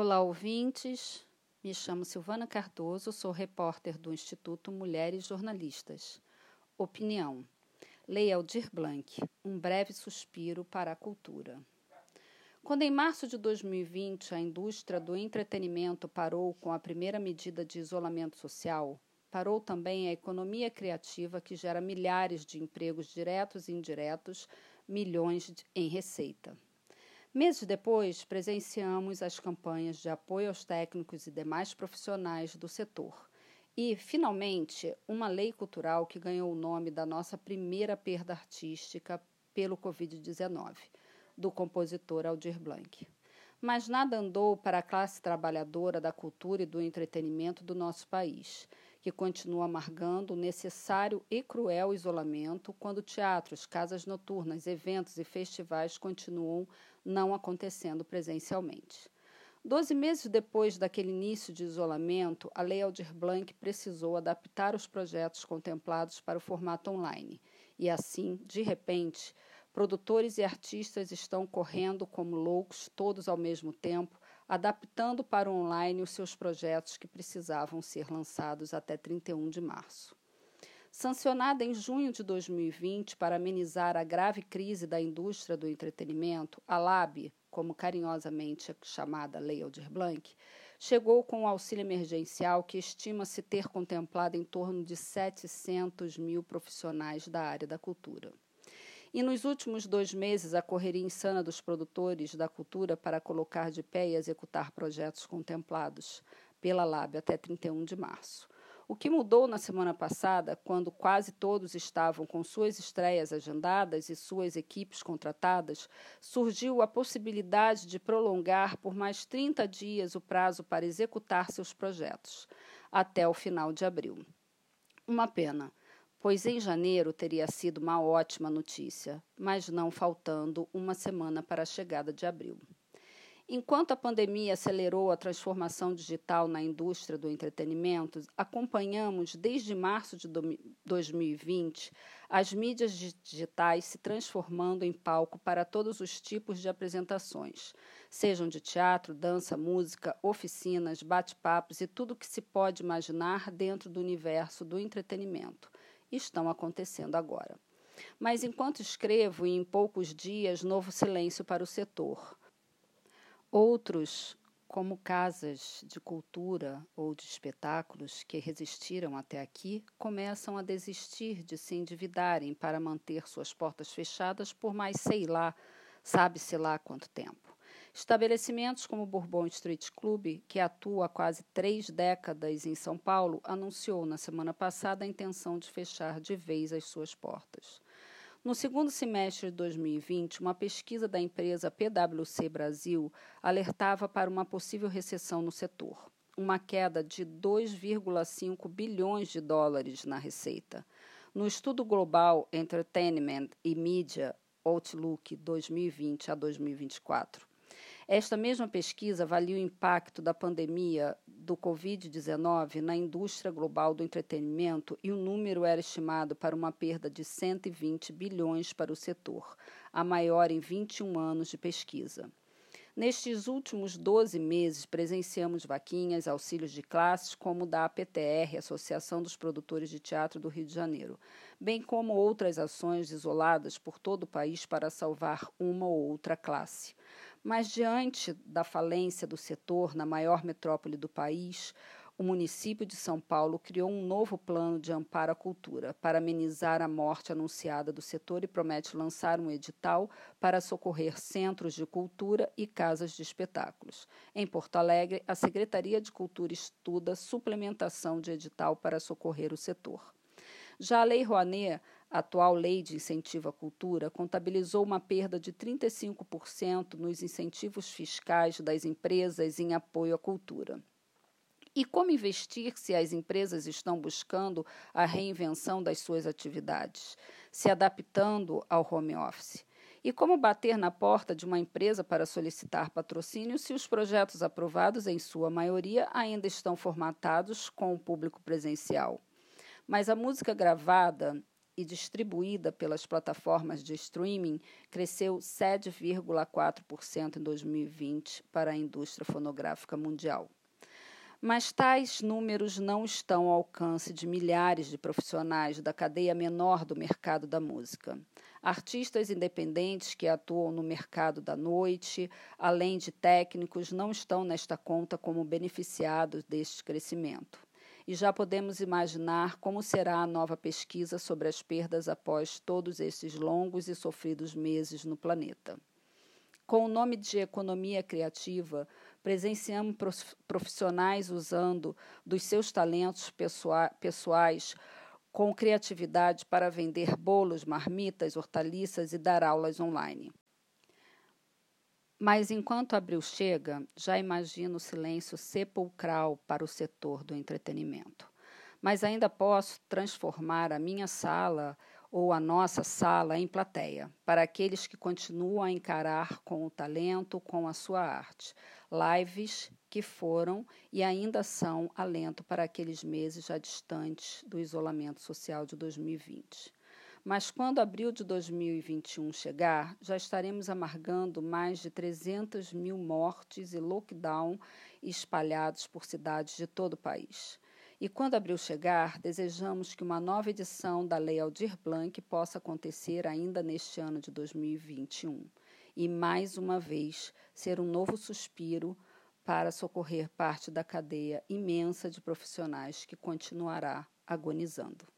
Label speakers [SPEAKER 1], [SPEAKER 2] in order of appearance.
[SPEAKER 1] Olá, ouvintes. Me chamo Silvana Cardoso, sou repórter do Instituto Mulheres Jornalistas. Opinião. Lei Aldir Blanc. Um breve suspiro para a cultura. Quando em março de 2020 a indústria do entretenimento parou com a primeira medida de isolamento social, parou também a economia criativa que gera milhares de empregos diretos e indiretos, milhões em receita. Meses depois, presenciamos as campanhas de apoio aos técnicos e demais profissionais do setor. E, finalmente, uma lei cultural que ganhou o nome da nossa primeira perda artística pelo Covid-19 do compositor Aldir Blanc. Mas nada andou para a classe trabalhadora da cultura e do entretenimento do nosso país, que continua amargando o necessário e cruel isolamento quando teatros, casas noturnas, eventos e festivais continuam não acontecendo presencialmente. Doze meses depois daquele início de isolamento, a Lei Aldir Blanc precisou adaptar os projetos contemplados para o formato online. E assim, de repente, Produtores e artistas estão correndo como loucos, todos ao mesmo tempo, adaptando para o online os seus projetos que precisavam ser lançados até 31 de março. Sancionada em junho de 2020 para amenizar a grave crise da indústria do entretenimento, a LAB, como carinhosamente chamada Lei Aldir Blanc, chegou com o um auxílio emergencial que estima-se ter contemplado em torno de 700 mil profissionais da área da cultura. E nos últimos dois meses, a correria insana dos produtores da cultura para colocar de pé e executar projetos contemplados pela LAB até 31 de março. O que mudou na semana passada, quando quase todos estavam com suas estreias agendadas e suas equipes contratadas, surgiu a possibilidade de prolongar por mais 30 dias o prazo para executar seus projetos, até o final de abril. Uma pena pois em janeiro teria sido uma ótima notícia, mas não faltando uma semana para a chegada de abril. Enquanto a pandemia acelerou a transformação digital na indústria do entretenimento, acompanhamos desde março de 2020 as mídias digitais se transformando em palco para todos os tipos de apresentações, sejam de teatro, dança, música, oficinas, bate-papos e tudo o que se pode imaginar dentro do universo do entretenimento estão acontecendo agora. Mas enquanto escrevo, em poucos dias, novo silêncio para o setor. Outros, como casas de cultura ou de espetáculos que resistiram até aqui, começam a desistir de se endividarem para manter suas portas fechadas por mais sei lá, sabe-se lá quanto tempo. Estabelecimentos como o Bourbon Street Club, que atua há quase três décadas em São Paulo, anunciou na semana passada a intenção de fechar de vez as suas portas. No segundo semestre de 2020, uma pesquisa da empresa PwC Brasil alertava para uma possível recessão no setor, uma queda de 2,5 bilhões de dólares na receita. No estudo global Entertainment e Media Outlook 2020 a 2024, esta mesma pesquisa avalia o impacto da pandemia do Covid-19 na indústria global do entretenimento e o número era estimado para uma perda de 120 bilhões para o setor, a maior em 21 anos de pesquisa. Nestes últimos 12 meses, presenciamos vaquinhas, auxílios de classes, como da APTR, Associação dos Produtores de Teatro do Rio de Janeiro, bem como outras ações isoladas por todo o país para salvar uma ou outra classe. Mas, diante da falência do setor na maior metrópole do país, o município de São Paulo criou um novo plano de amparo à cultura para amenizar a morte anunciada do setor e promete lançar um edital para socorrer centros de cultura e casas de espetáculos. Em Porto Alegre, a Secretaria de Cultura estuda suplementação de edital para socorrer o setor. Já a Lei Rouanet a atual lei de incentivo à cultura contabilizou uma perda de 35% nos incentivos fiscais das empresas em apoio à cultura. E como investir se as empresas estão buscando a reinvenção das suas atividades, se adaptando ao home office? E como bater na porta de uma empresa para solicitar patrocínio se os projetos aprovados, em sua maioria, ainda estão formatados com o público presencial? Mas a música gravada e distribuída pelas plataformas de streaming cresceu 7,4% em 2020 para a indústria fonográfica mundial. Mas tais números não estão ao alcance de milhares de profissionais da cadeia menor do mercado da música. Artistas independentes que atuam no mercado da noite, além de técnicos, não estão nesta conta como beneficiados deste crescimento. E já podemos imaginar como será a nova pesquisa sobre as perdas após todos esses longos e sofridos meses no planeta. Com o nome de economia criativa, presenciamos profissionais usando dos seus talentos pessoais com criatividade para vender bolos, marmitas, hortaliças e dar aulas online. Mas enquanto abril chega, já imagino o silêncio sepulcral para o setor do entretenimento. Mas ainda posso transformar a minha sala ou a nossa sala em plateia, para aqueles que continuam a encarar com o talento, com a sua arte. Lives que foram e ainda são alento para aqueles meses já distantes do isolamento social de 2020. Mas quando abril de 2021 chegar, já estaremos amargando mais de 300 mil mortes e lockdown espalhados por cidades de todo o país. E quando abril chegar, desejamos que uma nova edição da Lei Aldir Blanc possa acontecer ainda neste ano de 2021 e, mais uma vez, ser um novo suspiro para socorrer parte da cadeia imensa de profissionais que continuará agonizando.